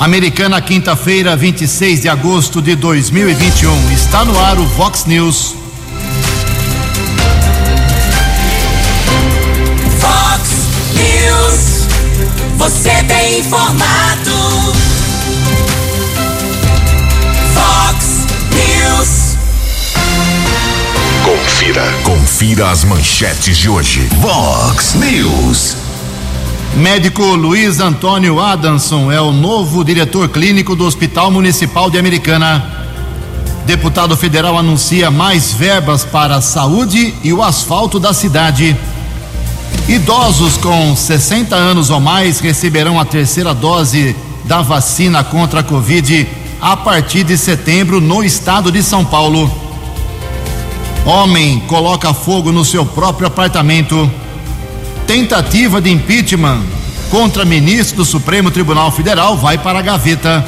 Americana, quinta-feira, 26 de agosto de 2021. Está no ar o Vox News. Vox News. Você tem informado. Vox News. Confira. Confira as manchetes de hoje. Vox News. Médico Luiz Antônio Adamson é o novo diretor clínico do Hospital Municipal de Americana. Deputado federal anuncia mais verbas para a saúde e o asfalto da cidade. Idosos com 60 anos ou mais receberão a terceira dose da vacina contra a Covid a partir de setembro no estado de São Paulo. Homem coloca fogo no seu próprio apartamento. Tentativa de impeachment contra ministro do Supremo Tribunal Federal vai para a gaveta.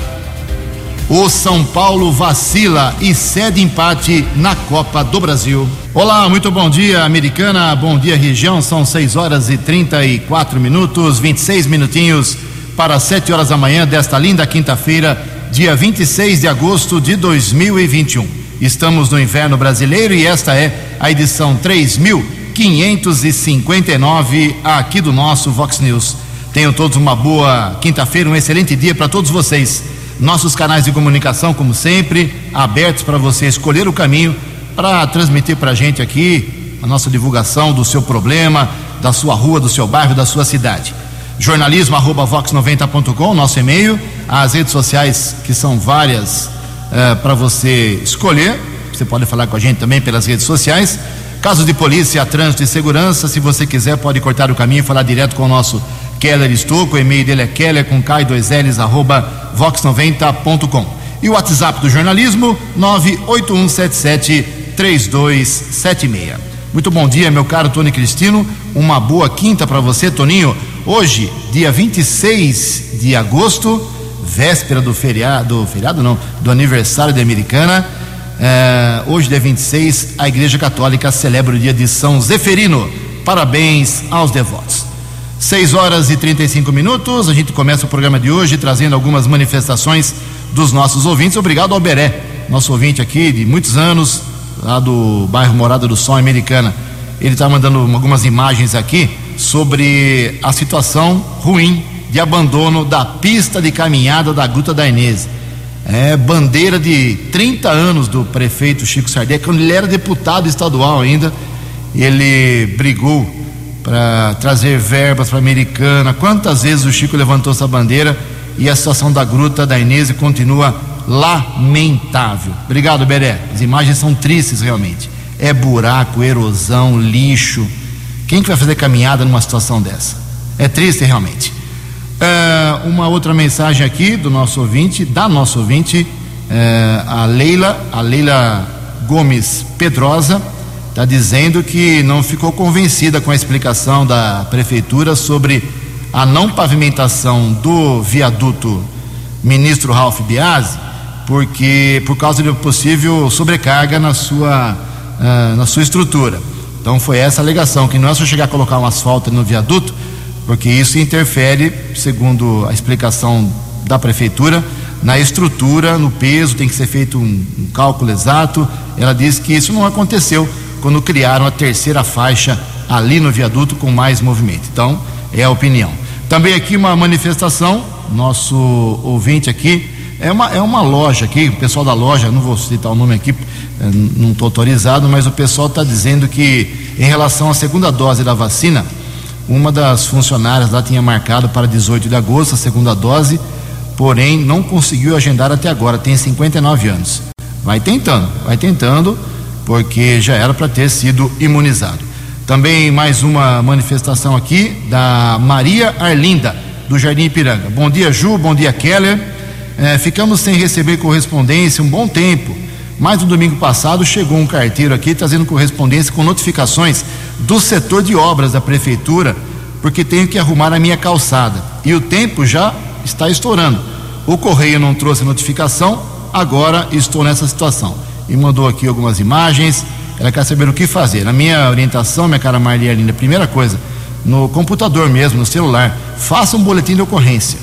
O São Paulo vacila e cede empate na Copa do Brasil. Olá, muito bom dia, americana. Bom dia, região. São 6 horas e 34 minutos, 26 minutinhos para 7 horas da manhã desta linda quinta-feira, dia 26 de agosto de 2021. Estamos no inverno brasileiro e esta é a edição 3559 aqui do nosso Vox News. Tenham todos uma boa quinta-feira, um excelente dia para todos vocês. Nossos canais de comunicação, como sempre, abertos para você escolher o caminho para transmitir para a gente aqui a nossa divulgação do seu problema, da sua rua, do seu bairro, da sua cidade. Jornalismo arroba vox90.com, nosso e-mail, as redes sociais que são várias uh, para você escolher. Você pode falar com a gente também pelas redes sociais. Casos de polícia, trânsito e segurança, se você quiser, pode cortar o caminho e falar direto com o nosso Keller Estouco. O e-mail dele é keller com k 2 ls arroba vox90.com. E o WhatsApp do jornalismo, 98177 3276. Muito bom dia, meu caro Tony Cristino. Uma boa quinta para você, Toninho. Hoje, dia 26 de agosto, véspera do feriado, feriado não, do aniversário da Americana. É, hoje, dia 26, a Igreja Católica celebra o dia de São Zeferino. Parabéns aos devotos. 6 horas e 35 minutos. A gente começa o programa de hoje trazendo algumas manifestações dos nossos ouvintes. Obrigado ao Beré, nosso ouvinte aqui de muitos anos, lá do bairro Morada do Sol Americana. Ele está mandando algumas imagens aqui sobre a situação ruim de abandono da pista de caminhada da Gruta da Inês. É bandeira de 30 anos do prefeito Chico Sardelli, quando ele era deputado estadual ainda, ele brigou para trazer verbas para a Americana. Quantas vezes o Chico levantou essa bandeira e a situação da Gruta da Inês continua lamentável. Obrigado, Beré. As imagens são tristes realmente. É buraco, erosão, lixo. Quem que vai fazer caminhada numa situação dessa? É triste realmente. É, uma outra mensagem aqui do nosso ouvinte, da nossa ouvinte, é, a Leila, a Leila Gomes Pedrosa, está dizendo que não ficou convencida com a explicação da prefeitura sobre a não pavimentação do viaduto ministro Ralph Biasi, porque por causa de possível sobrecarga na sua, uh, na sua estrutura. Então foi essa a alegação, que não é só chegar a colocar um asfalto no viaduto, porque isso interfere, segundo a explicação da prefeitura, na estrutura, no peso, tem que ser feito um, um cálculo exato. Ela disse que isso não aconteceu quando criaram a terceira faixa ali no viaduto com mais movimento. Então, é a opinião. Também aqui uma manifestação, nosso ouvinte aqui, é uma, é uma loja aqui, o pessoal da loja, não vou citar o nome aqui, eh, não estou autorizado, mas o pessoal está dizendo que em relação à segunda dose da vacina, uma das funcionárias lá tinha marcado para 18 de agosto a segunda dose, porém não conseguiu agendar até agora, tem 59 anos. Vai tentando, vai tentando, porque já era para ter sido imunizado. Também mais uma manifestação aqui da Maria Arlinda, do Jardim Ipiranga. Bom dia, Ju, bom dia, Keller. É, ficamos sem receber correspondência um bom tempo. Mas no domingo passado chegou um carteiro aqui trazendo correspondência com notificações do setor de obras da prefeitura, porque tenho que arrumar a minha calçada. E o tempo já está estourando. O correio não trouxe notificação, agora estou nessa situação e mandou aqui algumas imagens. Ela quer saber o que fazer. Na minha orientação, minha cara Marlinha primeira coisa, no computador mesmo, no celular, faça um boletim de ocorrência.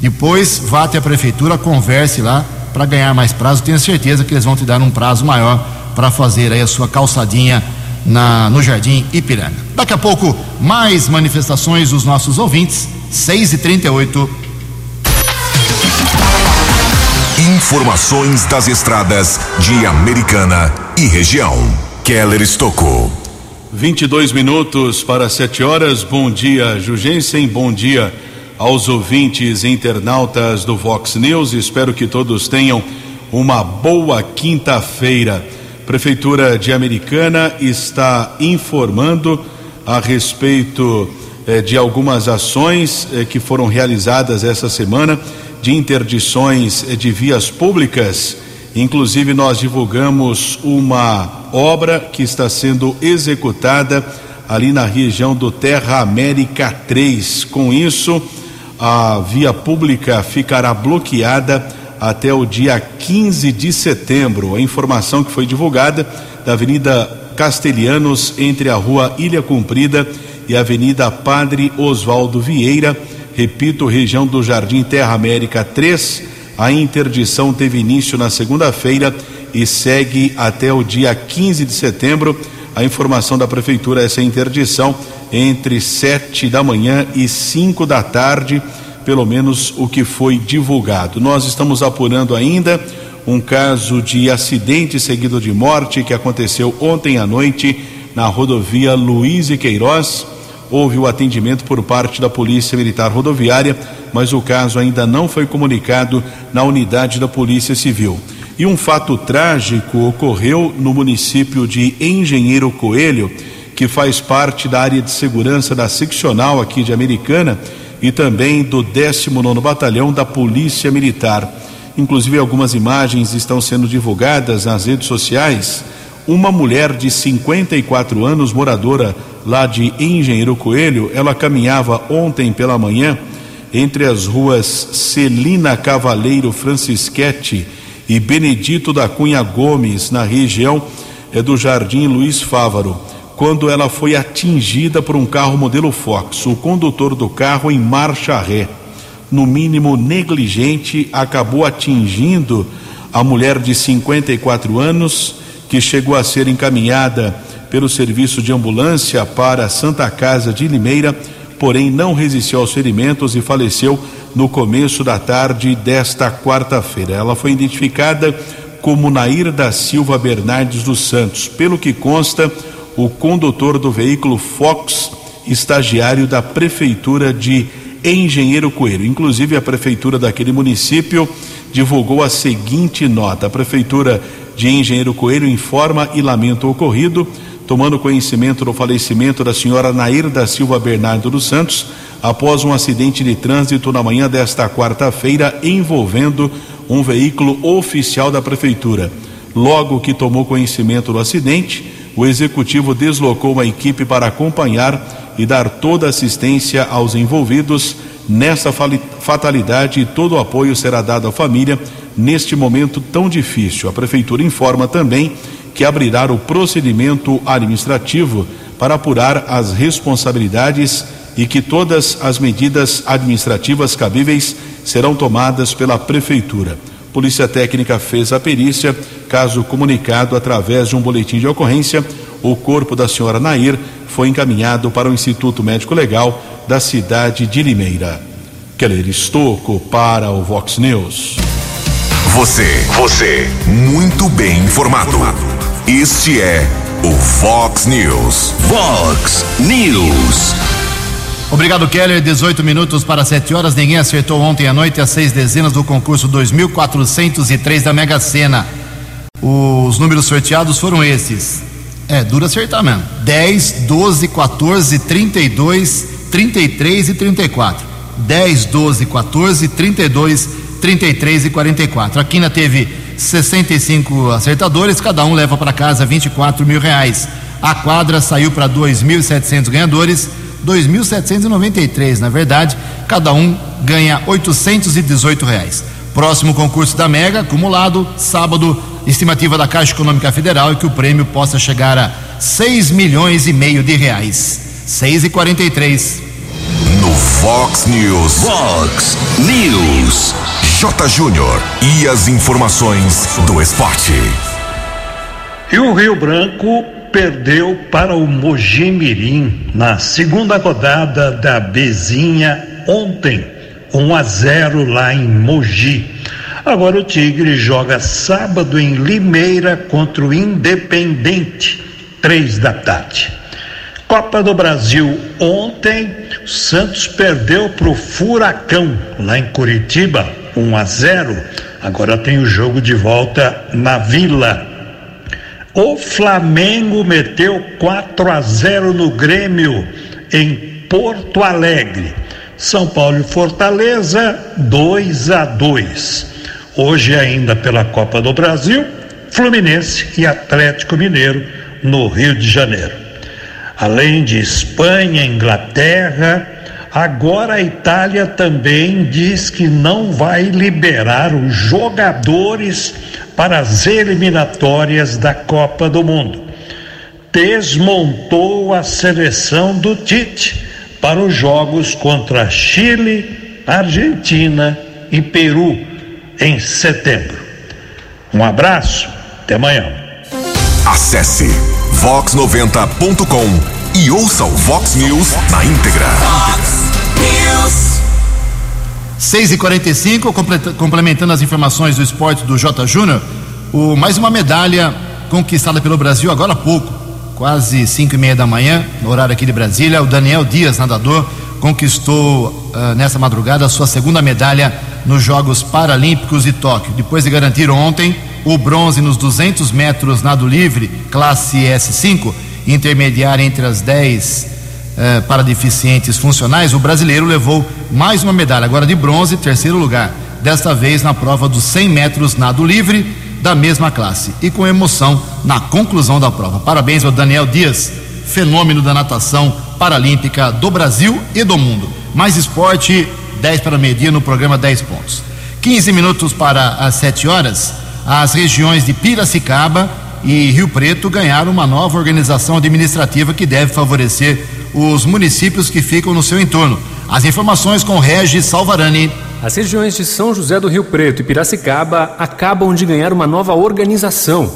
Depois vá até a prefeitura, converse lá para ganhar mais prazo. Tenho certeza que eles vão te dar um prazo maior para fazer aí a sua calçadinha na, no Jardim Ipiranga. Daqui a pouco, mais manifestações dos nossos ouvintes, 6 e 38 Informações das estradas de Americana e região. Keller Estocou. 22 minutos para 7 horas. Bom dia, Jugensen. Bom dia aos ouvintes internautas do Vox News. Espero que todos tenham uma boa quinta-feira. Prefeitura de Americana está informando a respeito eh, de algumas ações eh, que foram realizadas essa semana de interdições eh, de vias públicas. Inclusive, nós divulgamos uma obra que está sendo executada ali na região do Terra América 3. Com isso, a via pública ficará bloqueada até o dia 15 de setembro. A informação que foi divulgada da Avenida Castelhanos, entre a Rua Ilha Comprida e a Avenida Padre Oswaldo Vieira, repito, região do Jardim Terra América 3. A interdição teve início na segunda-feira e segue até o dia 15 de setembro. A informação da Prefeitura é essa interdição entre sete da manhã e cinco da tarde pelo menos o que foi divulgado. Nós estamos apurando ainda um caso de acidente seguido de morte que aconteceu ontem à noite na rodovia Luiz e Queiroz. Houve o atendimento por parte da Polícia Militar Rodoviária, mas o caso ainda não foi comunicado na unidade da Polícia Civil. E um fato trágico ocorreu no município de Engenheiro Coelho, que faz parte da área de segurança da seccional aqui de Americana e também do 19 Batalhão da Polícia Militar. Inclusive, algumas imagens estão sendo divulgadas nas redes sociais. Uma mulher de 54 anos, moradora lá de Engenheiro Coelho, ela caminhava ontem pela manhã entre as ruas Celina Cavaleiro Francisquete e Benedito da Cunha Gomes, na região é do Jardim Luiz Fávaro quando ela foi atingida por um carro modelo Fox. O condutor do carro, em marcha ré, no mínimo negligente, acabou atingindo a mulher de 54 anos, que chegou a ser encaminhada pelo serviço de ambulância para a Santa Casa de Limeira, porém não resistiu aos ferimentos e faleceu no começo da tarde desta quarta-feira. Ela foi identificada como Nair da Silva Bernardes dos Santos. Pelo que consta, o condutor do veículo Fox, estagiário da prefeitura de Engenheiro Coelho. Inclusive, a prefeitura daquele município divulgou a seguinte nota: a prefeitura de Engenheiro Coelho informa e lamenta o ocorrido, tomando conhecimento do falecimento da senhora Nair da Silva Bernardo dos Santos após um acidente de trânsito na manhã desta quarta-feira envolvendo um veículo oficial da prefeitura. Logo que tomou conhecimento do acidente, o executivo deslocou uma equipe para acompanhar e dar toda assistência aos envolvidos nessa fatalidade e todo o apoio será dado à família neste momento tão difícil. A prefeitura informa também que abrirá o procedimento administrativo para apurar as responsabilidades e que todas as medidas administrativas cabíveis serão tomadas pela prefeitura. Polícia Técnica fez a perícia. Caso comunicado através de um boletim de ocorrência, o corpo da senhora Nair foi encaminhado para o Instituto Médico Legal da cidade de Limeira. Keller Estocco para o Vox News. Você, você, muito bem informado. Este é o Vox News. Vox News. Obrigado, Keller. 18 minutos para 7 horas. Ninguém acertou ontem à noite as seis dezenas do concurso 2403 da Mega Sena. Os números sorteados foram esses. É, duro acertar mesmo. 10, 12, 14, 32, 33 e 34. 10, 12, 14, 32, 33 e 44. A Quina teve 65 acertadores, cada um leva para casa 24 mil reais. A quadra saiu para 2.700 ganhadores 2.793, na verdade, cada um ganha 818 reais. Próximo concurso da Mega, acumulado, sábado, estimativa da Caixa Econômica Federal é que o prêmio possa chegar a 6 milhões e meio de reais. 6 e 43. No Vox News. Vox News. J. Júnior. E as informações do esporte. E o Rio Branco perdeu para o Mojimirim na segunda rodada da Bezinha ontem, 1 a 0 lá em Mogi. Agora o Tigre joga sábado em Limeira contra o Independente, três da tarde. Copa do Brasil ontem, Santos perdeu para o Furacão lá em Curitiba, 1 a 0. Agora tem o jogo de volta na Vila. O Flamengo meteu 4 a 0 no Grêmio em Porto Alegre. São Paulo e Fortaleza 2 a 2. Hoje ainda pela Copa do Brasil, Fluminense e Atlético Mineiro no Rio de Janeiro. Além de Espanha, Inglaterra, agora a Itália também diz que não vai liberar os jogadores para as eliminatórias da Copa do Mundo. Desmontou a seleção do Tite para os jogos contra Chile, Argentina e Peru em setembro. Um abraço, até amanhã. Acesse vox90.com e ouça o Vox News na íntegra. Fox News. 6 e 45 completa- complementando as informações do esporte do J. Júnior, mais uma medalha conquistada pelo Brasil agora há pouco, quase 5 e meia da manhã, no horário aqui de Brasília. O Daniel Dias, nadador, conquistou ah, nessa madrugada a sua segunda medalha nos Jogos Paralímpicos de Tóquio. Depois de garantir ontem o bronze nos 200 metros nado livre, classe S5, intermediária entre as 10 eh, para deficientes funcionais, o brasileiro levou mais uma medalha, agora de bronze, terceiro lugar. Desta vez na prova dos 100 metros nado livre, da mesma classe. E com emoção na conclusão da prova. Parabéns ao Daniel Dias, fenômeno da natação paralímpica do Brasil e do mundo. Mais esporte, 10 para meio-dia no programa 10 pontos. 15 minutos para as 7 horas, as regiões de Piracicaba e Rio Preto ganharam uma nova organização administrativa que deve favorecer os municípios que ficam no seu entorno. As informações com Regis Salvarani. As regiões de São José do Rio Preto e Piracicaba acabam de ganhar uma nova organização.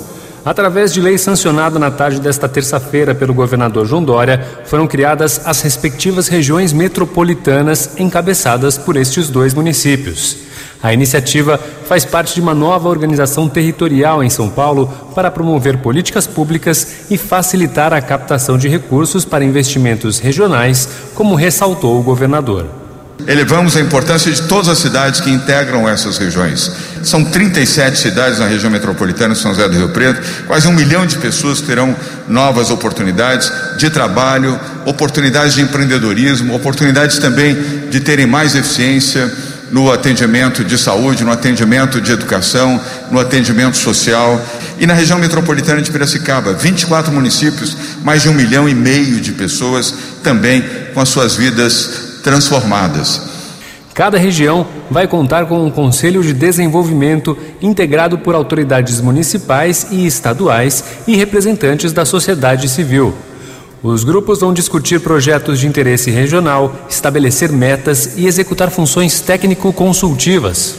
Através de lei sancionada na tarde desta terça-feira pelo governador João Dória, foram criadas as respectivas regiões metropolitanas encabeçadas por estes dois municípios. A iniciativa faz parte de uma nova organização territorial em São Paulo para promover políticas públicas e facilitar a captação de recursos para investimentos regionais, como ressaltou o governador. Elevamos a importância de todas as cidades que integram essas regiões. São 37 cidades na região metropolitana de São José do Rio Preto, quase um milhão de pessoas terão novas oportunidades de trabalho, oportunidades de empreendedorismo, oportunidades também de terem mais eficiência no atendimento de saúde, no atendimento de educação, no atendimento social. E na região metropolitana de Piracicaba, 24 municípios, mais de um milhão e meio de pessoas também com as suas vidas transformadas. Cada região vai contar com um Conselho de Desenvolvimento integrado por autoridades municipais e estaduais e representantes da sociedade civil. Os grupos vão discutir projetos de interesse regional, estabelecer metas e executar funções técnico-consultivas.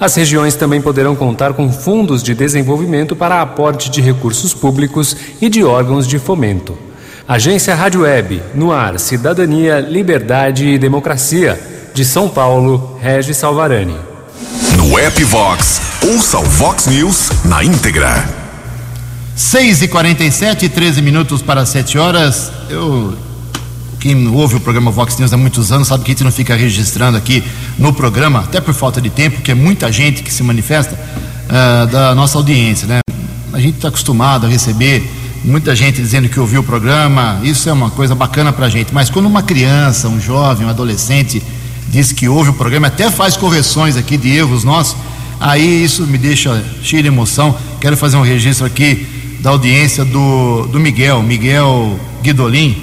As regiões também poderão contar com fundos de desenvolvimento para aporte de recursos públicos e de órgãos de fomento. Agência Rádio Web, no ar Cidadania, Liberdade e Democracia. De São Paulo, Regis Salvarani. No app Vox, ouça o Vox News na íntegra. 6 e 47 13 minutos para 7 horas. Eu. Quem ouve o programa Vox News há muitos anos sabe que a gente não fica registrando aqui no programa, até por falta de tempo, que é muita gente que se manifesta ah, da nossa audiência, né? A gente está acostumado a receber muita gente dizendo que ouviu o programa, isso é uma coisa bacana para a gente, mas quando uma criança, um jovem, um adolescente diz que ouve o programa, até faz correções aqui de erros nossos, aí isso me deixa cheio de emoção. Quero fazer um registro aqui da audiência do, do Miguel, Miguel Guidolin,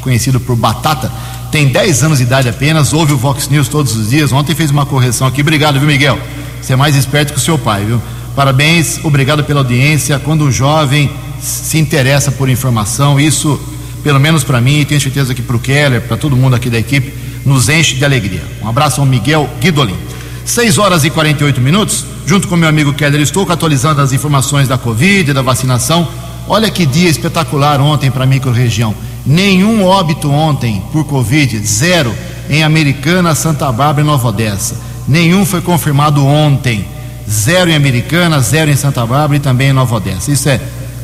conhecido por Batata, tem 10 anos de idade apenas, ouve o Vox News todos os dias. Ontem fez uma correção aqui. Obrigado, viu, Miguel? Você é mais esperto que o seu pai, viu? Parabéns, obrigado pela audiência. Quando um jovem se interessa por informação, isso, pelo menos para mim, e tenho certeza que para o Keller, para todo mundo aqui da equipe, nos enche de alegria. Um abraço ao Miguel Guidolin. 6 horas e 48 minutos, junto com meu amigo Keller estou atualizando as informações da Covid, da vacinação. Olha que dia espetacular ontem para a microrregião. Nenhum óbito ontem por Covid, zero em Americana, Santa Bárbara e Nova Odessa. Nenhum foi confirmado ontem. Zero em Americana, zero em Santa Bárbara e também em Nova Odessa. Isso é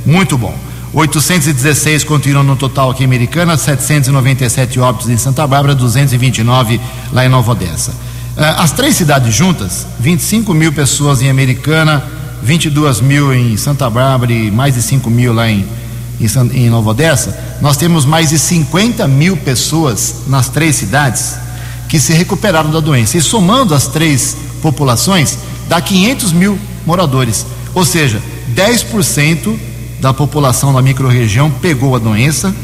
muito bom. 816 continuam no total aqui em Americana, 797 óbitos em Santa Bárbara, 229 lá em Nova Odessa. Ah, as três cidades juntas, 25 mil pessoas em Americana, 22 mil em Santa Bárbara e mais de 5 mil lá em, em, em Nova Odessa, nós temos mais de 50 mil pessoas nas três cidades que se recuperaram da doença. E somando as três populações, dá 500 mil moradores. Ou seja, 10% da população da microrregião pegou a doença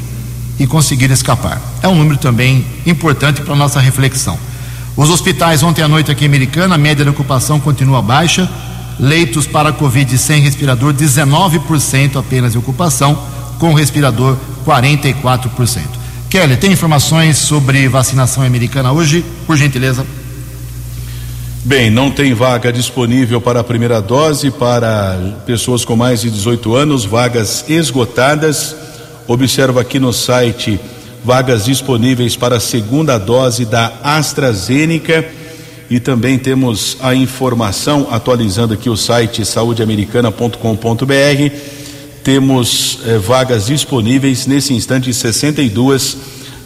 e conseguiram escapar. É um número também importante para nossa reflexão. Os hospitais ontem à noite aqui em Americana, a média de ocupação continua baixa. Leitos para Covid sem respirador, 19% apenas de ocupação, com respirador 44%. Kelly, tem informações sobre vacinação americana hoje? Por gentileza. Bem, não tem vaga disponível para a primeira dose para pessoas com mais de 18 anos, vagas esgotadas. Observa aqui no site vagas disponíveis para a segunda dose da AstraZeneca e também temos a informação atualizando aqui o site saudeamericana.com.br. Temos eh, vagas disponíveis nesse instante 62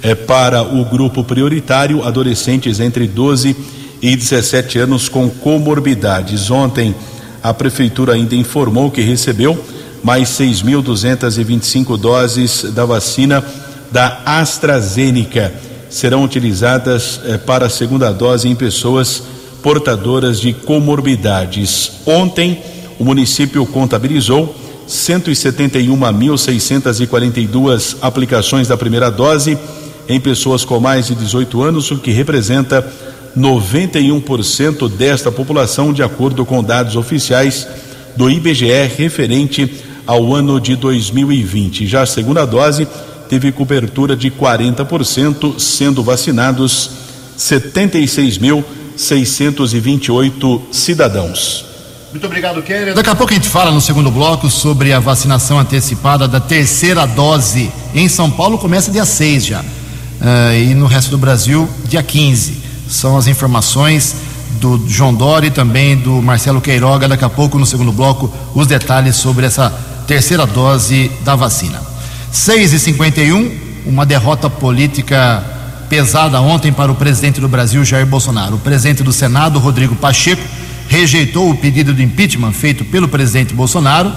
eh, para o grupo prioritário adolescentes entre 12 e 17 anos com comorbidades. Ontem a prefeitura ainda informou que recebeu mais 6.225 doses da vacina da AstraZeneca serão utilizadas eh, para a segunda dose em pessoas portadoras de comorbidades. Ontem, o município contabilizou 171.642 aplicações da primeira dose em pessoas com mais de 18 anos, o que representa 91% desta população, de acordo com dados oficiais do IBGE referente ao ano de 2020. Já a segunda dose teve cobertura de 40%, sendo vacinados 76.628 cidadãos. Muito obrigado, Keller. Daqui a pouco a gente fala no segundo bloco sobre a vacinação antecipada da terceira dose. Em São Paulo começa dia 6 já. Uh, e no resto do Brasil, dia 15. São as informações do João Dori e também do Marcelo Queiroga. Daqui a pouco, no segundo bloco, os detalhes sobre essa terceira dose da vacina. 6 e 51 uma derrota política pesada ontem para o presidente do Brasil, Jair Bolsonaro. O presidente do Senado, Rodrigo Pacheco, rejeitou o pedido de impeachment feito pelo presidente Bolsonaro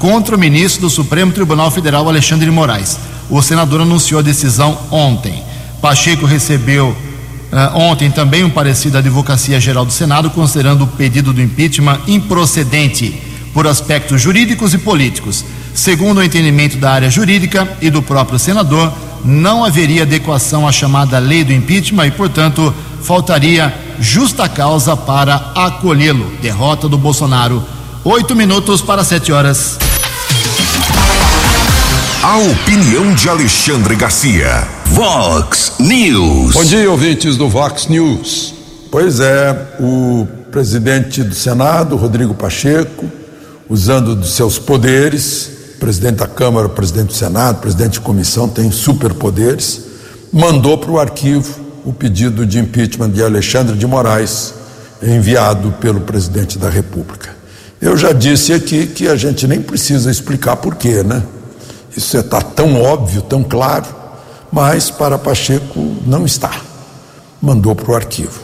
contra o ministro do Supremo Tribunal Federal, Alexandre de Moraes. O senador anunciou a decisão ontem. Pacheco recebeu uh, ontem também um parecido da Advocacia Geral do Senado, considerando o pedido do impeachment improcedente por aspectos jurídicos e políticos. Segundo o entendimento da área jurídica e do próprio senador, não haveria adequação à chamada lei do impeachment e, portanto, faltaria justa causa para acolhê-lo. Derrota do Bolsonaro. Oito minutos para sete horas. A opinião de Alexandre Garcia. Vox News. Bom dia, ouvintes do Vox News. Pois é, o presidente do Senado, Rodrigo Pacheco, usando dos seus poderes, presidente da Câmara, presidente do Senado, presidente de comissão, tem superpoderes, mandou para o arquivo o pedido de impeachment de Alexandre de Moraes, enviado pelo presidente da República. Eu já disse aqui que a gente nem precisa explicar por quê, né? Isso está tão óbvio, tão claro, mas para Pacheco não está. Mandou para o arquivo.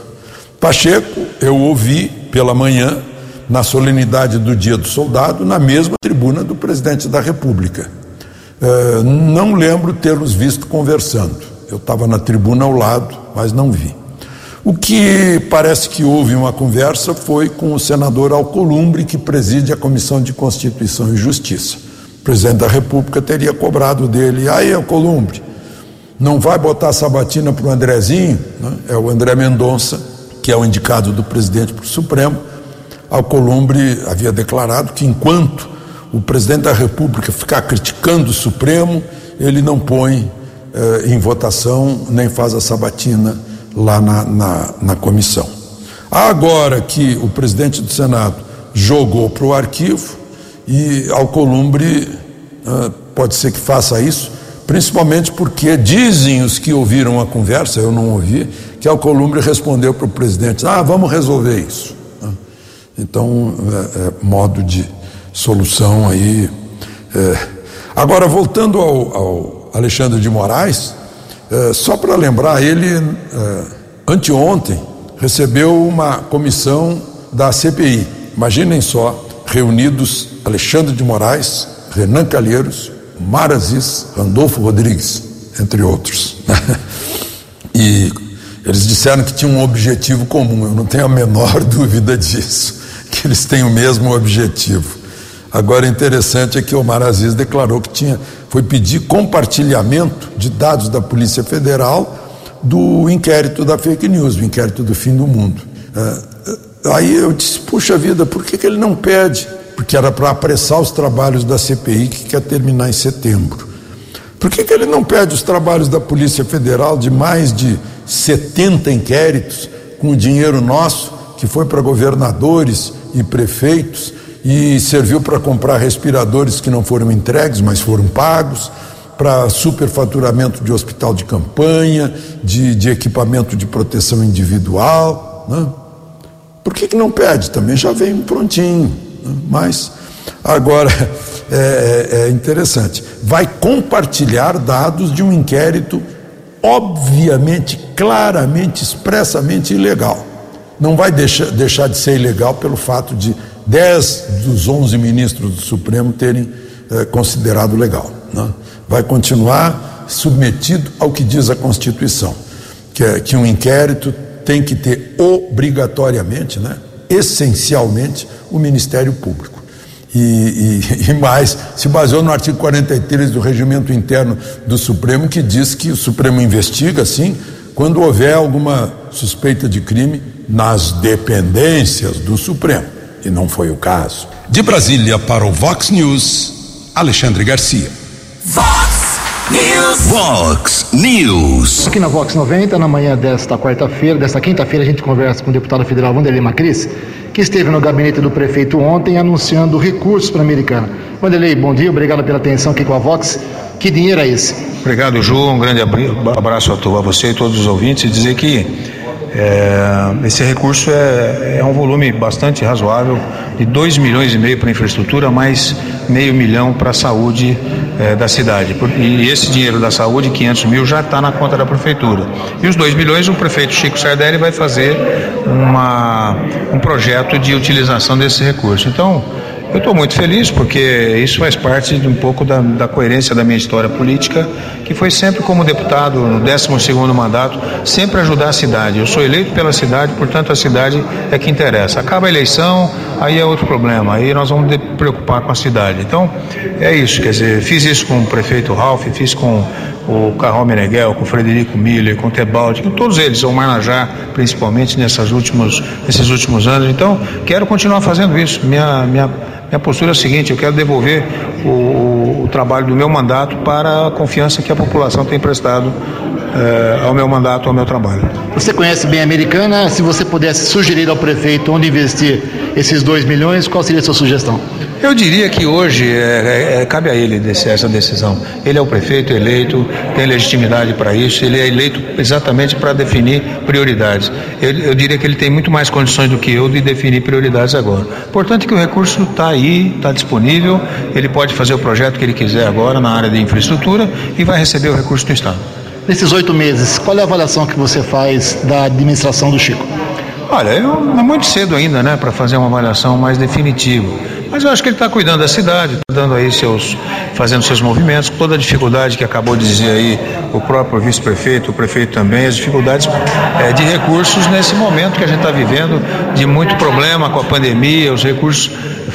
Pacheco, eu ouvi pela manhã na solenidade do Dia do Soldado, na mesma tribuna do presidente da República. É, não lembro tê-los visto conversando. Eu estava na tribuna ao lado, mas não vi. O que parece que houve uma conversa foi com o senador Alcolumbre, que preside a Comissão de Constituição e Justiça. O presidente da República teria cobrado dele, aí Alcolumbre, não vai botar sabatina para o Andrezinho? Né? É o André Mendonça, que é o indicado do presidente para o Supremo Alcolumbre havia declarado que enquanto o presidente da República ficar criticando o Supremo, ele não põe eh, em votação nem faz a sabatina lá na, na, na comissão. Agora que o presidente do Senado jogou para o arquivo e Alcolumbre uh, pode ser que faça isso, principalmente porque dizem os que ouviram a conversa, eu não ouvi, que Alcolumbre respondeu para o presidente: ah, vamos resolver isso. Então, é, é, modo de solução aí. É. Agora, voltando ao, ao, Alexandre de Moraes, é, só para lembrar, ele, é, anteontem, recebeu uma comissão da CPI. Imaginem só, reunidos Alexandre de Moraes, Renan Calheiros, Marazis, Randolfo Rodrigues, entre outros. e eles disseram que tinham um objetivo comum, eu não tenho a menor dúvida disso, que eles têm o mesmo objetivo. Agora, interessante é que Omar Aziz declarou que tinha, foi pedir compartilhamento de dados da Polícia Federal do inquérito da fake news, do inquérito do fim do mundo. É, aí eu disse, puxa vida, por que, que ele não pede? Porque era para apressar os trabalhos da CPI que quer terminar em setembro. Por que, que ele não pede os trabalhos da Polícia Federal de mais de 70 inquéritos com o dinheiro nosso, que foi para governadores e prefeitos e serviu para comprar respiradores que não foram entregues, mas foram pagos? para superfaturamento de hospital de campanha, de, de equipamento de proteção individual. Né? Por que, que não pede? Também já vem prontinho. Né? Mas agora é, é, é interessante. Vai compartilhar dados de um inquérito obviamente, claramente, expressamente ilegal. Não vai deixar, deixar de ser ilegal pelo fato de 10 dos 11 ministros do Supremo terem é, considerado legal. Né? vai continuar submetido ao que diz a Constituição, que é que um inquérito tem que ter obrigatoriamente, né, essencialmente, o Ministério Público. E, e, e, mais, se baseou no artigo 43 do Regimento Interno do Supremo, que diz que o Supremo investiga, sim, quando houver alguma suspeita de crime nas dependências do Supremo. E não foi o caso. De Brasília para o Vox News, Alexandre Garcia. Vox News. Vox News. Aqui na Vox 90, na manhã desta quarta-feira, desta quinta-feira, a gente conversa com o deputado federal Vanderlei Macris, que esteve no gabinete do prefeito ontem anunciando recursos para a Americana. Vanderlei, bom dia, obrigado pela atenção aqui com a Vox. Que dinheiro é esse? Obrigado, Ju. Um grande abraço a você e todos os ouvintes e dizer que é, esse recurso é, é, um volume bastante razoável, de 2 milhões e meio para infraestrutura, mais meio milhão para a saúde é, da cidade. E esse dinheiro da saúde, 500 mil, já está na conta da prefeitura. E os 2 milhões, o prefeito Chico Sardelli vai fazer uma, um projeto de utilização desse recurso. Então, eu estou muito feliz porque isso faz parte de um pouco da, da, coerência da minha história política, que foi sempre como deputado no 12 segundo mandato, sempre ajudar a cidade. Eu sou eleito pela cidade, portanto a cidade é que interessa. Acaba a eleição, aí é outro problema, aí nós vamos preocupar com a cidade. Então é isso, quer dizer, fiz isso com o prefeito Ralph, fiz com o Carol Meneghel, com o Frederico Miller, com o Tebaldi, com todos eles, o Marnajá, principalmente nessas últimos, nesses últimos anos. Então, quero continuar fazendo isso. Minha, minha minha postura é a seguinte: eu quero devolver o, o trabalho do meu mandato para a confiança que a população tem prestado eh, ao meu mandato, ao meu trabalho. Você conhece bem a Americana? Se você pudesse sugerir ao prefeito onde investir esses 2 milhões, qual seria a sua sugestão? Eu diria que hoje é, é, cabe a ele essa decisão. Ele é o prefeito eleito, tem legitimidade para isso, ele é eleito exatamente para definir prioridades. Eu, eu, diria que ele tem muito mais condições do que eu de definir prioridades agora. Portanto, que o recurso está aí, está disponível, ele pode fazer o projeto que ele quiser agora na área de infraestrutura e vai receber o recurso do Estado. Nesses oito meses, qual é a avaliação que você faz da administração do Chico? Olha, eu, é muito cedo ainda, né, para fazer uma avaliação mais definitiva. Mas eu acho que ele está cuidando da cidade, está dando aí seus, fazendo seus movimentos, toda a dificuldade que acabou de dizer aí o próprio vice-prefeito, o prefeito também, as dificuldades é, de recursos nesse momento que a gente está vivendo, de muito problema com a pandemia, os recursos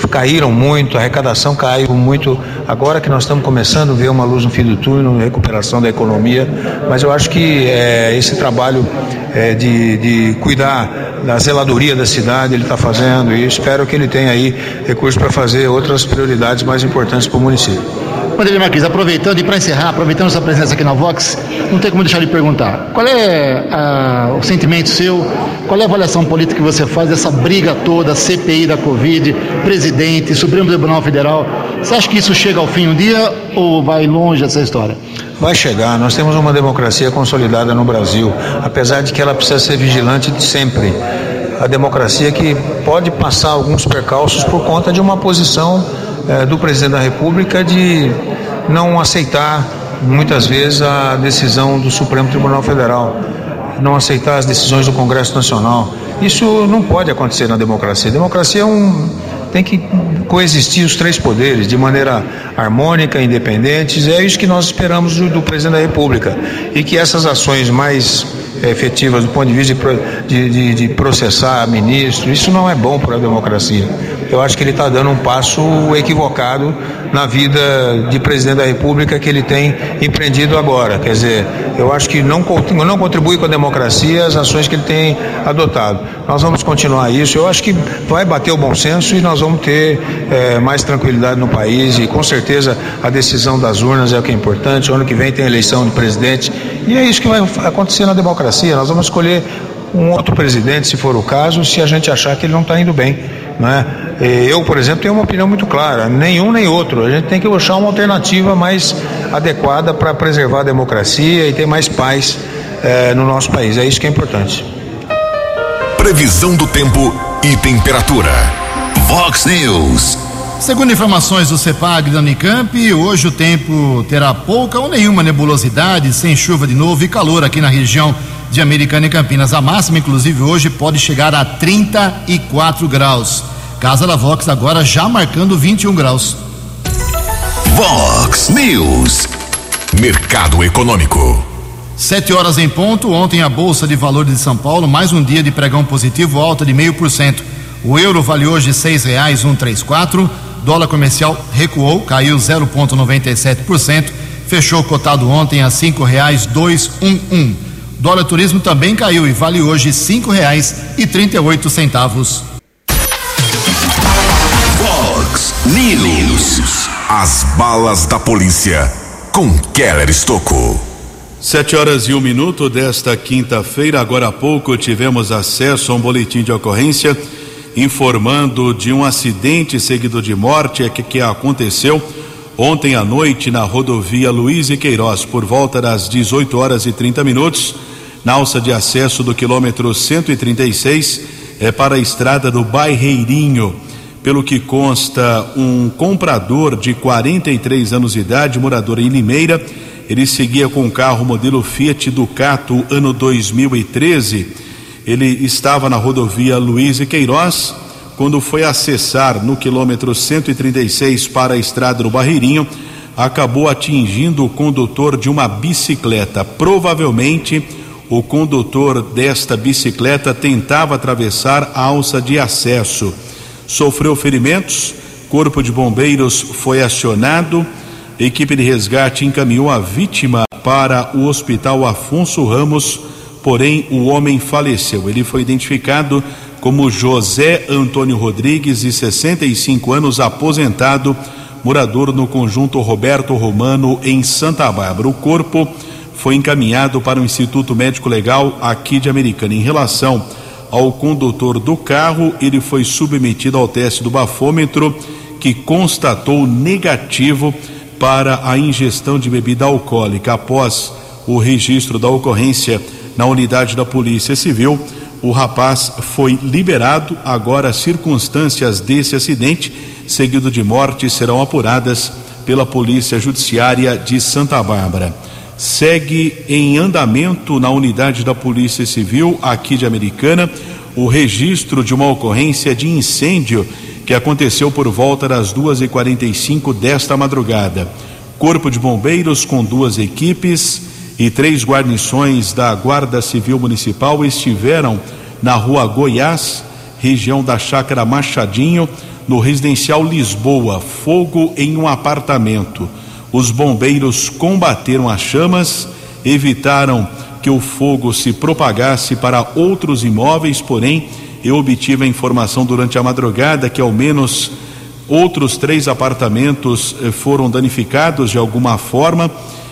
caíram muito, a arrecadação caiu muito. Agora que nós estamos começando a ver uma luz no fim do túnel, recuperação da economia, mas eu acho que é, esse trabalho é, de, de cuidar da zeladoria da cidade ele está fazendo e espero que ele tenha aí recursos para fazer outras prioridades mais importantes para o município. Vanderlei Marquinhos, aproveitando e para encerrar, aproveitando sua presença aqui na Vox, não tem como deixar de perguntar. Qual é a, o sentimento seu, qual é a avaliação política que você faz dessa briga toda, CPI da Covid, presidente, Supremo Tribunal Federal? Você acha que isso chega ao fim um dia ou vai longe essa história? Vai chegar. Nós temos uma democracia consolidada no Brasil, apesar de que ela precisa ser vigilante sempre. A democracia que pode passar alguns percalços por conta de uma posição eh, do presidente da República de não aceitar muitas vezes a decisão do Supremo Tribunal Federal, não aceitar as decisões do Congresso Nacional. Isso não pode acontecer na democracia. Democracia é um tem que coexistir os três poderes de maneira harmônica, independentes. É isso que nós esperamos do, do presidente da República. E que essas ações mais efetivas do ponto de vista de, de, de processar ministro, isso não é bom para a democracia. Eu acho que ele está dando um passo equivocado na vida de presidente da República que ele tem empreendido agora. Quer dizer, eu acho que não, não contribui com a democracia as ações que ele tem adotado. Nós vamos continuar isso. Eu acho que vai bater o bom senso e nós vamos ter é, mais tranquilidade no país e com certeza a decisão das urnas é o que é importante. O ano que vem tem eleição de presidente e é isso que vai acontecer na democracia. Nós vamos escolher um outro presidente, se for o caso, se a gente achar que ele não está indo bem. Né? Eu, por exemplo, tenho uma opinião muito clara: nenhum nem outro. A gente tem que achar uma alternativa mais adequada para preservar a democracia e ter mais paz eh, no nosso país. É isso que é importante. Previsão do tempo e temperatura. Vox News. Segundo informações do CEPAG da Unicamp, hoje o tempo terá pouca ou nenhuma nebulosidade, sem chuva de novo e calor aqui na região de Americana e Campinas. A máxima, inclusive, hoje pode chegar a 34 graus. Casa da Vox agora já marcando 21 graus. Vox News. Mercado Econômico. Sete horas em ponto. Ontem a Bolsa de Valores de São Paulo, mais um dia de pregão positivo, alta de meio por cento. O euro vale hoje seis reais um três quatro. Dólar comercial recuou, caiu 0,97%. Fechou cotado ontem a cinco reais dois um um. Dólar turismo também caiu e vale hoje cinco reais e trinta e oito centavos. Fox News. As balas da polícia com Keller Estocou. Sete horas e um minuto desta quinta-feira, agora há pouco tivemos acesso a um boletim de ocorrência informando de um acidente seguido de morte que, que aconteceu ontem à noite na rodovia Luiz e Queiroz, por volta das 18 horas e 30 minutos, na alça de acesso do quilômetro 136 é para a estrada do Bairreirinho. Pelo que consta, um comprador de 43 anos de idade, morador em Limeira, ele seguia com o carro modelo Fiat Ducato ano 2013. Ele estava na rodovia Luiz e Queiroz quando foi acessar no quilômetro 136 para a estrada do Barreirinho, acabou atingindo o condutor de uma bicicleta. Provavelmente o condutor desta bicicleta tentava atravessar a alça de acesso. Sofreu ferimentos, corpo de bombeiros foi acionado, equipe de resgate encaminhou a vítima para o hospital Afonso Ramos, porém o homem faleceu. Ele foi identificado como José Antônio Rodrigues, de 65 anos, aposentado, morador no conjunto Roberto Romano, em Santa Bárbara. O corpo foi encaminhado para o Instituto Médico Legal aqui de Americana. Em relação ao condutor do carro, ele foi submetido ao teste do bafômetro, que constatou negativo para a ingestão de bebida alcoólica. Após o registro da ocorrência na unidade da Polícia Civil, o rapaz foi liberado. Agora, as circunstâncias desse acidente, seguido de morte, serão apuradas pela Polícia Judiciária de Santa Bárbara. Segue em andamento na unidade da Polícia Civil aqui de Americana o registro de uma ocorrência de incêndio que aconteceu por volta das duas e quarenta e cinco desta madrugada. Corpo de Bombeiros com duas equipes e três guarnições da Guarda Civil Municipal estiveram na rua Goiás, região da Chácara Machadinho, no residencial Lisboa, fogo em um apartamento. Os bombeiros combateram as chamas, evitaram que o fogo se propagasse para outros imóveis, porém, eu obtive a informação durante a madrugada que ao menos Outros três apartamentos eh, foram danificados de alguma forma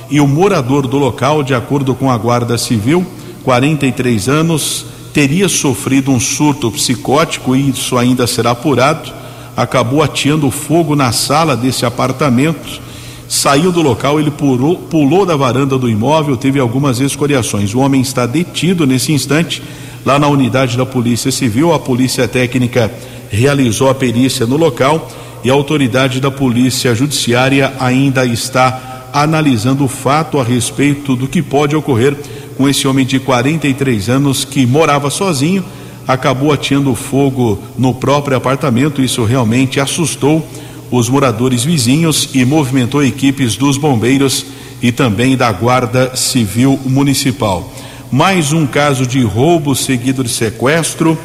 e o morador do local, de acordo com a Guarda Civil, 43 anos, teria sofrido um surto psicótico e isso ainda será apurado. Acabou ateando fogo na sala desse apartamento. Saiu do local, ele pulou, pulou da varanda do imóvel, teve algumas escoriações. O homem está detido nesse instante lá na unidade da Polícia Civil. A Polícia Técnica realizou a perícia no local e a autoridade da Polícia Judiciária ainda está analisando o fato a respeito do que pode ocorrer com esse homem de 43 anos que morava sozinho, acabou ateando fogo no próprio apartamento. Isso realmente assustou os moradores vizinhos e movimentou equipes dos bombeiros e também da Guarda Civil Municipal. Mais um caso de roubo seguido de sequestro.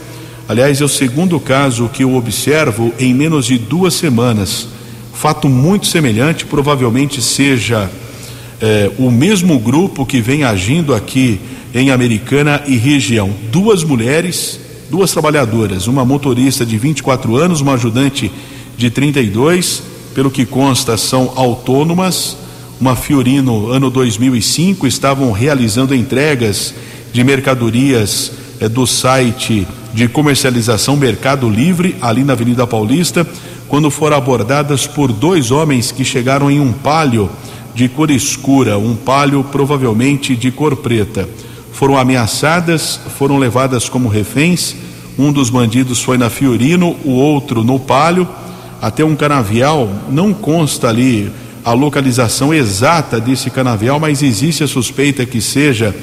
Aliás, é o segundo caso que eu observo em menos de duas semanas. Fato muito semelhante, provavelmente seja eh, o mesmo grupo que vem agindo aqui em Americana e região. Duas mulheres, duas trabalhadoras, uma motorista de 24 anos, uma ajudante de 32, pelo que consta, são autônomas. Uma Fiorino, ano 2005, estavam realizando entregas de mercadorias eh, do site de comercialização Mercado Livre, ali na Avenida Paulista, quando foram abordadas por dois homens que chegaram em um palio de cor escura, um palio provavelmente de cor preta. Foram ameaçadas, foram levadas como reféns. Um dos bandidos foi na Fiorino, o outro no palio, até um canavial. Não consta ali a localização exata desse canavial, mas existe a suspeita que seja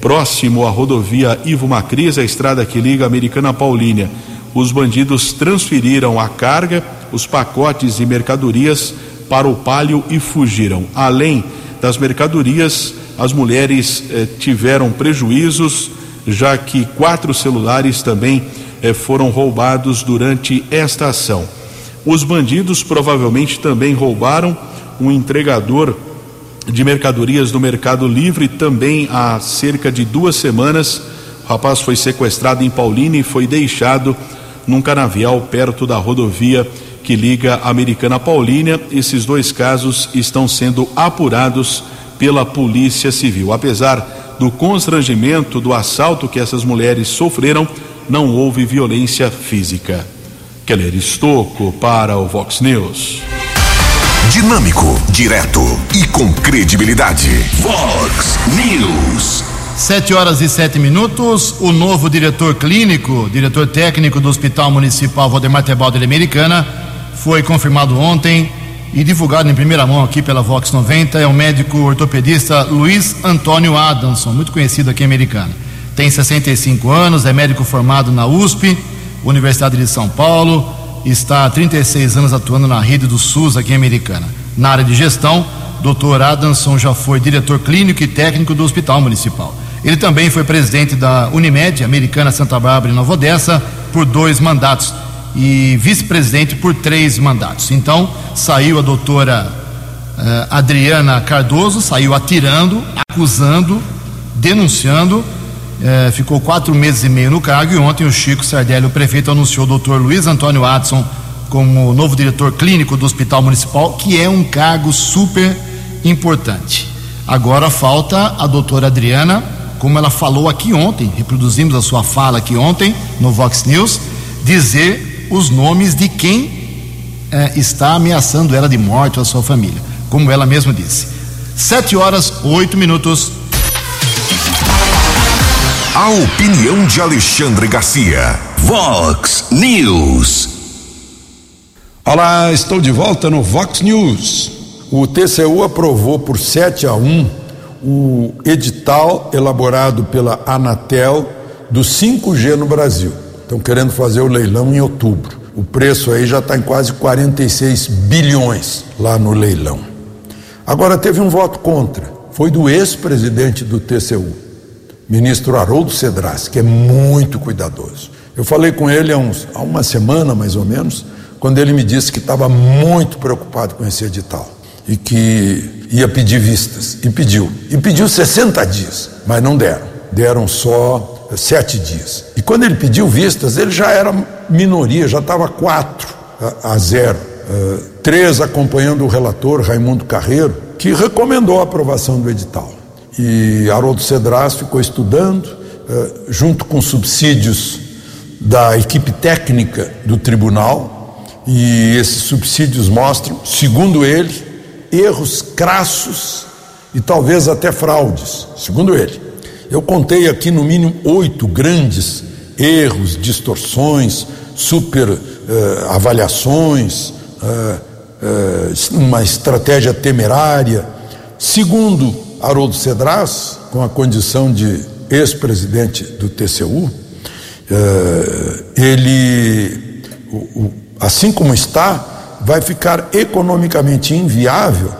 próximo à rodovia Ivo Macris, a estrada que liga a Americana Paulínia. Os bandidos transferiram a carga, os pacotes e mercadorias para o palio e fugiram. Além das mercadorias, as mulheres eh, tiveram prejuízos, já que quatro celulares também eh, foram roubados durante esta ação. Os bandidos provavelmente também roubaram um entregador de mercadorias do Mercado Livre também há cerca de duas semanas. O rapaz foi sequestrado em Paulínia e foi deixado num canavial perto da rodovia que liga a Americana a Paulínia. Esses dois casos estão sendo apurados pela Polícia Civil. Apesar do constrangimento do assalto que essas mulheres sofreram, não houve violência física. Keller Estocco para o Vox News. Dinâmico, direto e com credibilidade. Vox News. Sete horas e sete minutos. O novo diretor clínico, diretor técnico do Hospital Municipal Valdemar Tebaldo de Americana, foi confirmado ontem e divulgado em primeira mão aqui pela Vox 90. É o médico ortopedista Luiz Antônio Adamson, muito conhecido aqui em Americana. Tem 65 anos, é médico formado na USP, Universidade de São Paulo está há 36 anos atuando na rede do SUS aqui em Americana. Na área de gestão, Dr. Adamson já foi diretor clínico e técnico do Hospital Municipal. Ele também foi presidente da Unimed, Americana Santa Bárbara e Nova Odessa, por dois mandatos e vice-presidente por três mandatos. Então, saiu a doutora uh, Adriana Cardoso, saiu atirando, acusando, denunciando é, ficou quatro meses e meio no cargo e ontem o Chico Sardelli, o prefeito, anunciou o doutor Luiz Antônio Adson como novo diretor clínico do Hospital Municipal, que é um cargo super importante. Agora falta a doutora Adriana, como ela falou aqui ontem, reproduzimos a sua fala aqui ontem no Vox News, dizer os nomes de quem é, está ameaçando ela de morte ou a sua família, como ela mesma disse. Sete horas, oito minutos. A opinião de Alexandre Garcia. Vox News. Olá, estou de volta no Vox News. O TCU aprovou por 7 a 1 o edital elaborado pela Anatel do 5G no Brasil. Estão querendo fazer o leilão em outubro. O preço aí já está em quase 46 bilhões lá no leilão. Agora teve um voto contra. Foi do ex-presidente do TCU, ministro Haroldo Cedras, que é muito cuidadoso. Eu falei com ele há, uns, há uma semana, mais ou menos, quando ele me disse que estava muito preocupado com esse edital e que ia pedir vistas. E pediu. E pediu 60 dias, mas não deram. Deram só sete dias. E quando ele pediu vistas, ele já era minoria, já estava 4 a, a zero uh, três acompanhando o relator Raimundo Carreiro, que recomendou a aprovação do edital. E Haroldo Cedras ficou estudando, uh, junto com subsídios da equipe técnica do tribunal, e esses subsídios mostram, segundo ele, erros crassos e talvez até fraudes, segundo ele. Eu contei aqui no mínimo oito grandes erros, distorções, super uh, avaliações, uh, uma estratégia temerária. Segundo Haroldo Cedras, com a condição de ex-presidente do TCU, ele, assim como está, vai ficar economicamente inviável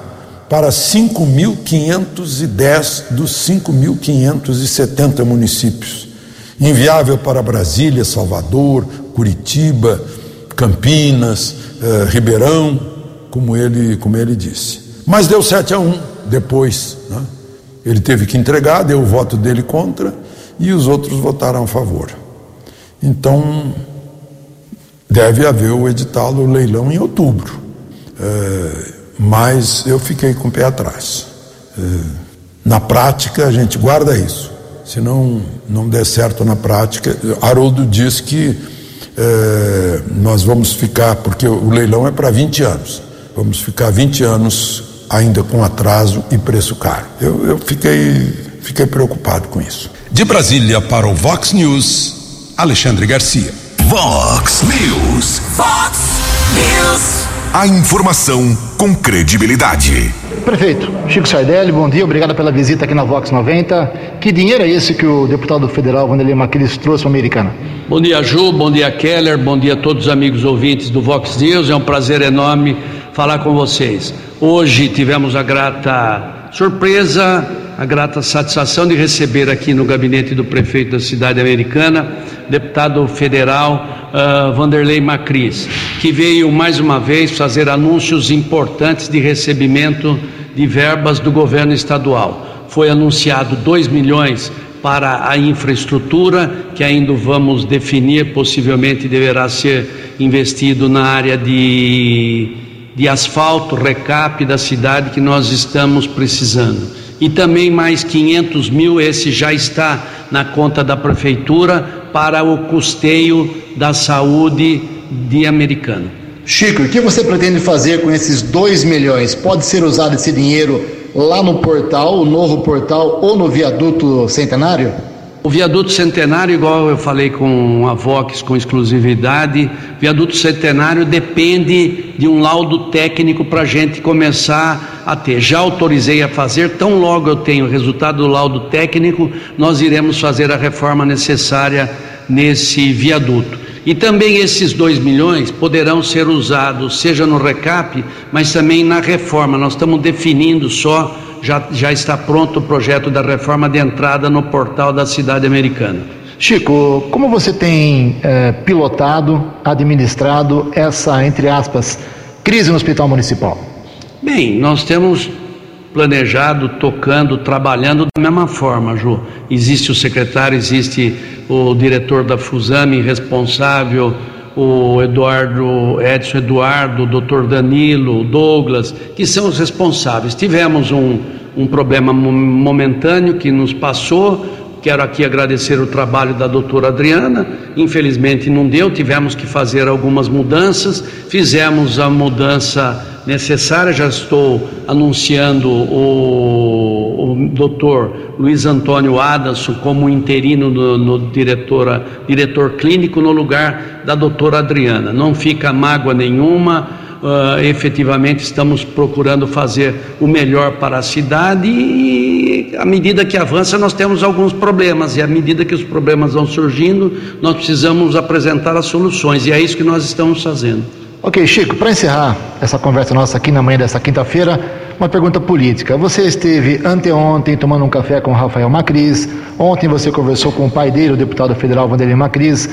para 5.510 dos 5.570 municípios. Inviável para Brasília, Salvador, Curitiba, Campinas, eh, Ribeirão, como ele, como ele disse. Mas deu 7 a 1 depois. Né? Ele teve que entregar, deu o voto dele contra e os outros votaram a favor. Então, deve haver o edital, o leilão em outubro. Eh, mas eu fiquei com o pé atrás. É, na prática, a gente guarda isso. Se não, não der certo na prática, Haroldo diz que é, nós vamos ficar, porque o leilão é para 20 anos, vamos ficar 20 anos ainda com atraso e preço caro. Eu, eu fiquei, fiquei preocupado com isso. De Brasília para o Vox News, Alexandre Garcia. Vox News. Vox News. A informação com credibilidade. Prefeito, Chico Sardelli, bom dia, obrigado pela visita aqui na Vox 90. Que dinheiro é esse que o deputado federal Vanderlei Macris trouxe para a Americana? Bom dia, Ju, bom dia, Keller, bom dia a todos os amigos ouvintes do Vox News. É um prazer enorme falar com vocês. Hoje tivemos a grata surpresa, a grata satisfação de receber aqui no gabinete do prefeito da cidade americana, deputado federal uh, Vanderlei Macris, que veio mais uma vez fazer anúncios importantes de recebimento de verbas do governo estadual. Foi anunciado 2 milhões para a infraestrutura, que ainda vamos definir, possivelmente deverá ser investido na área de, de asfalto, recap da cidade que nós estamos precisando. E também mais 500 mil, esse já está na conta da prefeitura, para o custeio da saúde de Americana. Chico, o que você pretende fazer com esses 2 milhões? Pode ser usado esse dinheiro lá no portal, o novo portal ou no viaduto centenário? O viaduto centenário, igual eu falei com a Vox com exclusividade, viaduto centenário depende de um laudo técnico para a gente começar a ter. Já autorizei a fazer, tão logo eu tenho o resultado do laudo técnico, nós iremos fazer a reforma necessária nesse viaduto. E também esses 2 milhões poderão ser usados, seja no recap, mas também na reforma. Nós estamos definindo só já, já está pronto o projeto da reforma de entrada no portal da cidade americana. Chico, como você tem eh, pilotado, administrado essa, entre aspas, crise no hospital municipal? Bem, nós temos planejado, tocando, trabalhando da mesma forma, Ju. Existe o secretário, existe o diretor da Fusame responsável, o Eduardo, Edson Eduardo, o doutor Danilo, o Douglas, que são os responsáveis. Tivemos um, um problema momentâneo que nos passou. Quero aqui agradecer o trabalho da doutora Adriana. Infelizmente não deu, tivemos que fazer algumas mudanças. Fizemos a mudança necessária, já estou anunciando o, o doutor Luiz Antônio Adamson como interino no, no diretora, diretor clínico no lugar da doutora Adriana. Não fica mágoa nenhuma, uh, efetivamente estamos procurando fazer o melhor para a cidade e à medida que avança nós temos alguns problemas e à medida que os problemas vão surgindo nós precisamos apresentar as soluções e é isso que nós estamos fazendo. Ok, Chico, para encerrar essa conversa nossa aqui na manhã dessa quinta-feira, uma pergunta política. Você esteve anteontem tomando um café com Rafael Macris, ontem você conversou com o pai dele, o deputado federal Vanderlei Macris.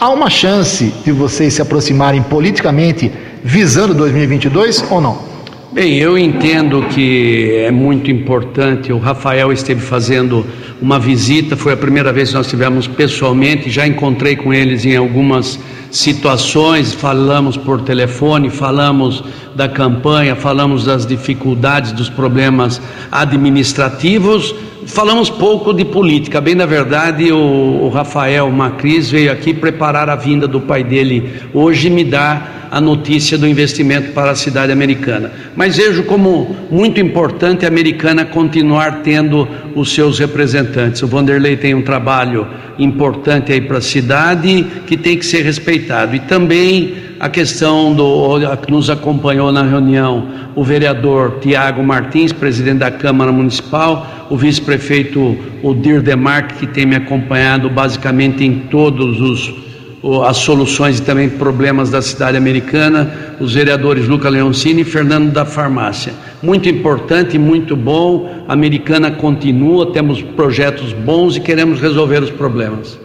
Há uma chance de vocês se aproximarem politicamente visando 2022 ou não? Bem, eu entendo que é muito importante. O Rafael esteve fazendo uma visita, foi a primeira vez que nós tivemos pessoalmente. Já encontrei com eles em algumas situações, falamos por telefone, falamos da campanha, falamos das dificuldades, dos problemas administrativos, falamos pouco de política. Bem, na verdade, o, o Rafael Macris veio aqui preparar a vinda do pai dele hoje me dá a notícia do investimento para a cidade americana. Mas vejo como muito importante a americana continuar tendo os seus representantes. O Vanderlei tem um trabalho importante aí para a cidade que tem que ser respeitado. E também a questão do que nos acompanhou na reunião o vereador Tiago Martins, presidente da Câmara Municipal, o vice-prefeito Odir Demarque, que tem me acompanhado basicamente em todos os as soluções e também problemas da cidade americana, os vereadores Luca Leoncini e Fernando da Farmácia. Muito importante, muito bom. A americana continua, temos projetos bons e queremos resolver os problemas.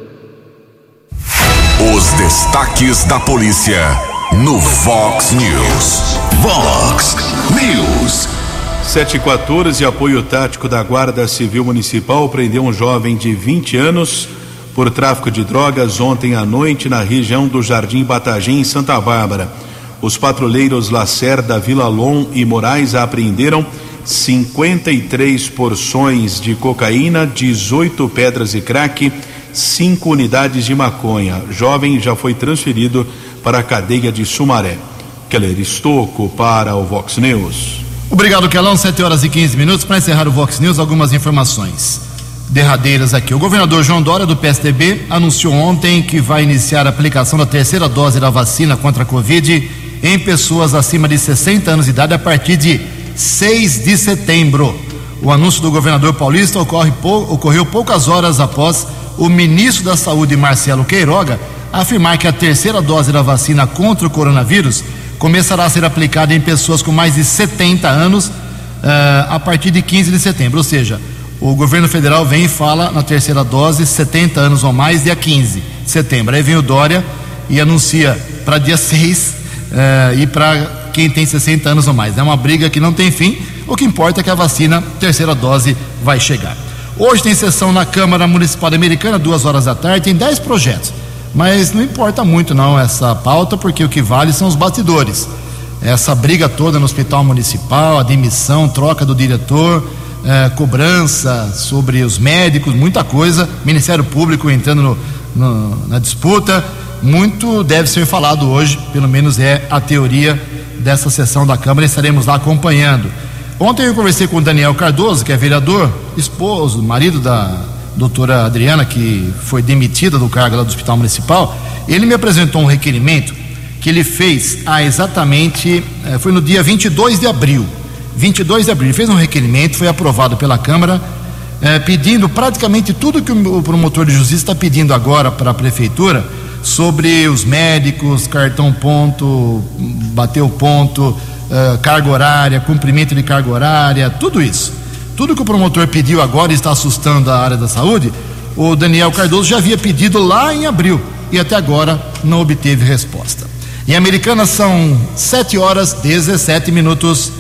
Os destaques da polícia no Vox News. Vox News. 714, apoio tático da Guarda Civil Municipal prendeu um jovem de 20 anos por tráfico de drogas ontem à noite na região do Jardim Batagim, em Santa Bárbara. Os patrulheiros Lacerda, Vila Lom e Moraes apreenderam 53 porções de cocaína, 18 pedras de crack, 5 unidades de maconha. Jovem já foi transferido para a cadeia de Sumaré. Keller Estocco para o Vox News. Obrigado, Kelão. 7 horas e 15 minutos. Para encerrar o Vox News, algumas informações derradeiras aqui. O governador João Dória, do PSDB, anunciou ontem que vai iniciar a aplicação da terceira dose da vacina contra a Covid em pessoas acima de 60 anos de idade a partir de 6 de setembro. O anúncio do governador paulista ocorre, ocorreu poucas horas após o ministro da Saúde, Marcelo Queiroga, afirmar que a terceira dose da vacina contra o coronavírus começará a ser aplicada em pessoas com mais de 70 anos uh, a partir de 15 de setembro. Ou seja, o governo federal vem e fala na terceira dose 70 anos ou mais, dia 15 de setembro. Aí vem o Dória e anuncia para dia 6 uh, e para quem tem 60 anos ou mais. É uma briga que não tem fim. O que importa é que a vacina, terceira dose, vai chegar. Hoje tem sessão na Câmara Municipal Americana, duas horas da tarde, tem 10 projetos. Mas não importa muito não essa pauta, porque o que vale são os bastidores. Essa briga toda no hospital municipal, a demissão, troca do diretor, eh, cobrança sobre os médicos, muita coisa. Ministério Público entrando no, no, na disputa. Muito deve ser falado hoje, pelo menos é a teoria dessa sessão da Câmara, estaremos lá acompanhando. Ontem eu conversei com o Daniel Cardoso, que é vereador, esposo, marido da doutora Adriana, que foi demitida do cargo lá do Hospital Municipal. Ele me apresentou um requerimento que ele fez há exatamente, eh, foi no dia 22 de abril. 22 de abril. Ele fez um requerimento, foi aprovado pela Câmara, eh, pedindo praticamente tudo que o promotor de justiça está pedindo agora para a Prefeitura sobre os médicos, cartão ponto, bateu ponto uh, carga horária, cumprimento de carga horária, tudo isso. Tudo que o promotor pediu agora está assustando a área da saúde, o Daniel Cardoso já havia pedido lá em abril e até agora não obteve resposta. Em Americana são 7 horas 17 minutos.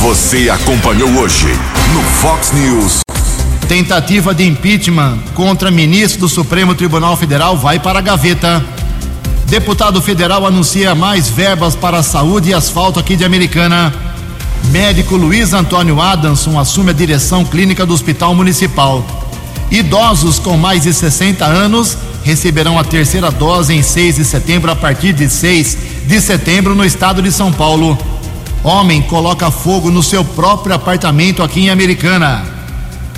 Você acompanhou hoje no Fox News. Tentativa de impeachment contra ministro do Supremo Tribunal Federal vai para a gaveta. Deputado federal anuncia mais verbas para a saúde e asfalto aqui de Americana. Médico Luiz Antônio Adamson assume a direção clínica do Hospital Municipal. Idosos com mais de 60 anos receberão a terceira dose em 6 de setembro, a partir de 6 de setembro, no estado de São Paulo. Homem coloca fogo no seu próprio apartamento aqui em Americana.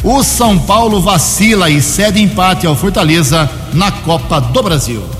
O São Paulo vacila e cede empate ao Fortaleza na Copa do Brasil.